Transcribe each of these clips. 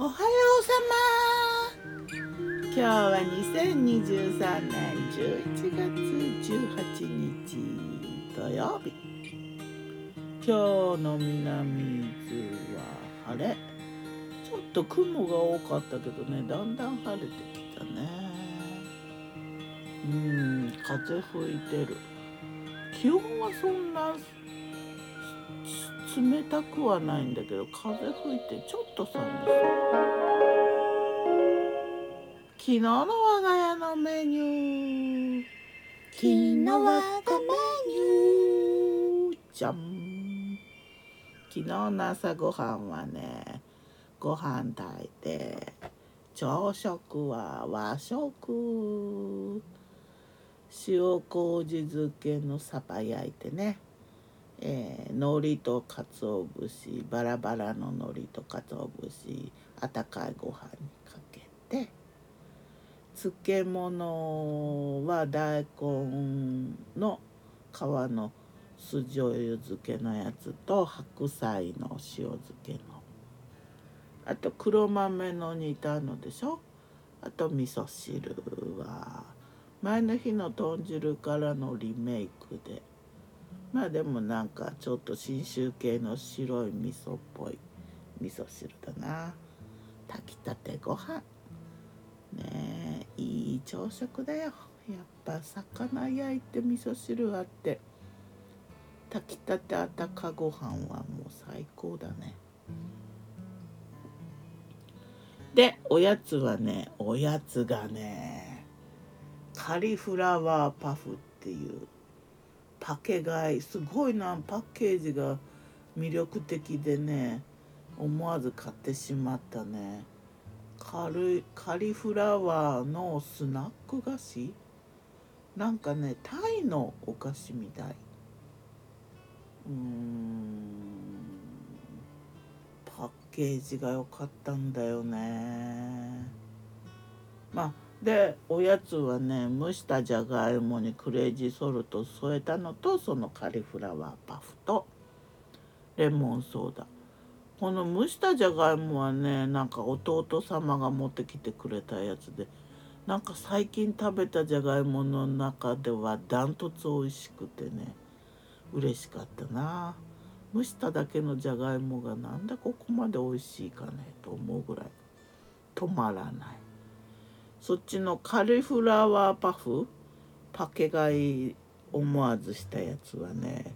おはようさま今日は2023年11月18日土曜日。今日の南伊豆は晴れ。ちょっと雲が多かったけどねだんだん晴れてきたね。うん風吹いてる。気温はそんな冷たくはないんだけど風吹いてちょっと寒そう昨日の我が家のメニュー。昨日我がメニュー。じゃん。昨日の朝ごはんはねご飯炊いて朝食は和食。塩麹漬けのサバ焼いてねえー、海苔と鰹節バラバラの海苔と鰹節あたかいご飯にかけて漬物は大根の皮の酢醤油漬けのやつと白菜の塩漬けの。あと黒豆の煮たのでしょ？あと味噌汁は前の日の豚汁からのリメイクで。まあでもなんかちょっと信州系の白い味噌っぽい味噌汁だな。炊きたてご飯。ねえいい朝食だよ。やっぱ魚焼いて味噌汁あって。炊きたてあたかご飯はもう最高だね。でおやつはねおやつがねカリフラワーパフっていうパケ買いすごいなパッケージが魅力的でね思わず買ってしまったね。カリカリフラワーのスナック菓子？なんかねタイのお菓子みたい。うーんパッケージが良かったんだよね。まあでおやつはね蒸したじゃがいもにクレイジーソルト添えたのとそのカリフラワーパフとレモンソーダ。この蒸したじゃがいもはねなんか弟様が持ってきてくれたやつでなんか最近食べたじゃがいもの中ではダントツ美味しくてね嬉しかったな。蒸しただけのじゃがいもがなんでここまで美味しいかねと思うぐらい止まらない。そっちのカリフラワーパフパケ買い思わずしたやつはね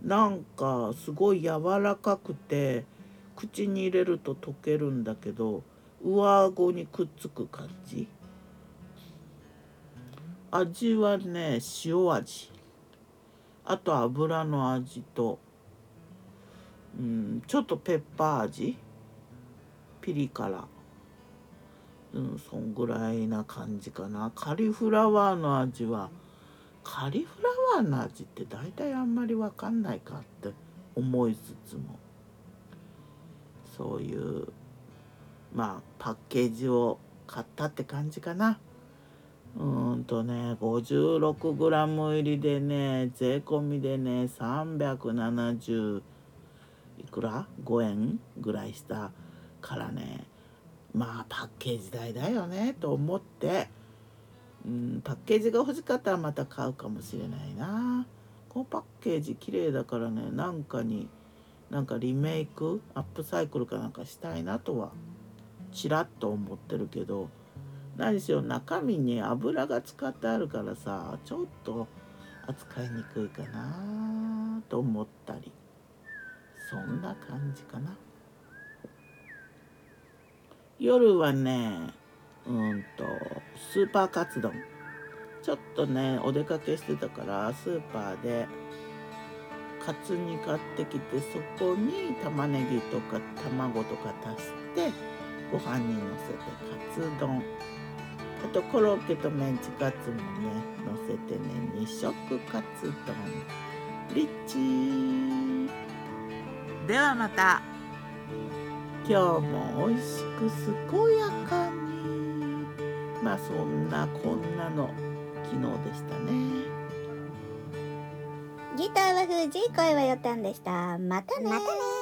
なんかすごい柔らかくて口に入れると溶けるんだけど上顎にくっつく感じ。味はね塩味。あと油の味と、うん、ちょっとペッパー味。ピリ辛。うんそんぐらいな感じかな。カリフラワーの味はカリフラワーの味って大体あんまり分かんないかって思いつつもそういうまあパッケージを買ったって感じかな。うんとね 56g 入りでね税込みでね370いくら？5円ぐらいしたからね。まあパッケージ代だよねと思って、うん、パッケージが欲しかったらまた買うかもしれないな。このパッケージ綺麗だからねなんかになんかリメイクアップサイクルかなんかしたいなとはちらっと思ってるけど。何しろ中身に油が使ってあるからさちょっと扱いにくいかなと思ったり。そんな感じかな。夜はねうんとスーパーカツ丼。ちょっとねお出かけしてたからスーパーでカツ煮買ってきてそこに玉ねぎとか卵とか足してご飯にのせてカツ丼。あとコロッケとメンチカツもねのせてね2色カツ丼。リッチではまた。今日も美味しく健やかに。まあそんなこんなの昨日でしたね。ギターは藤井声はよたんでした。またねまたね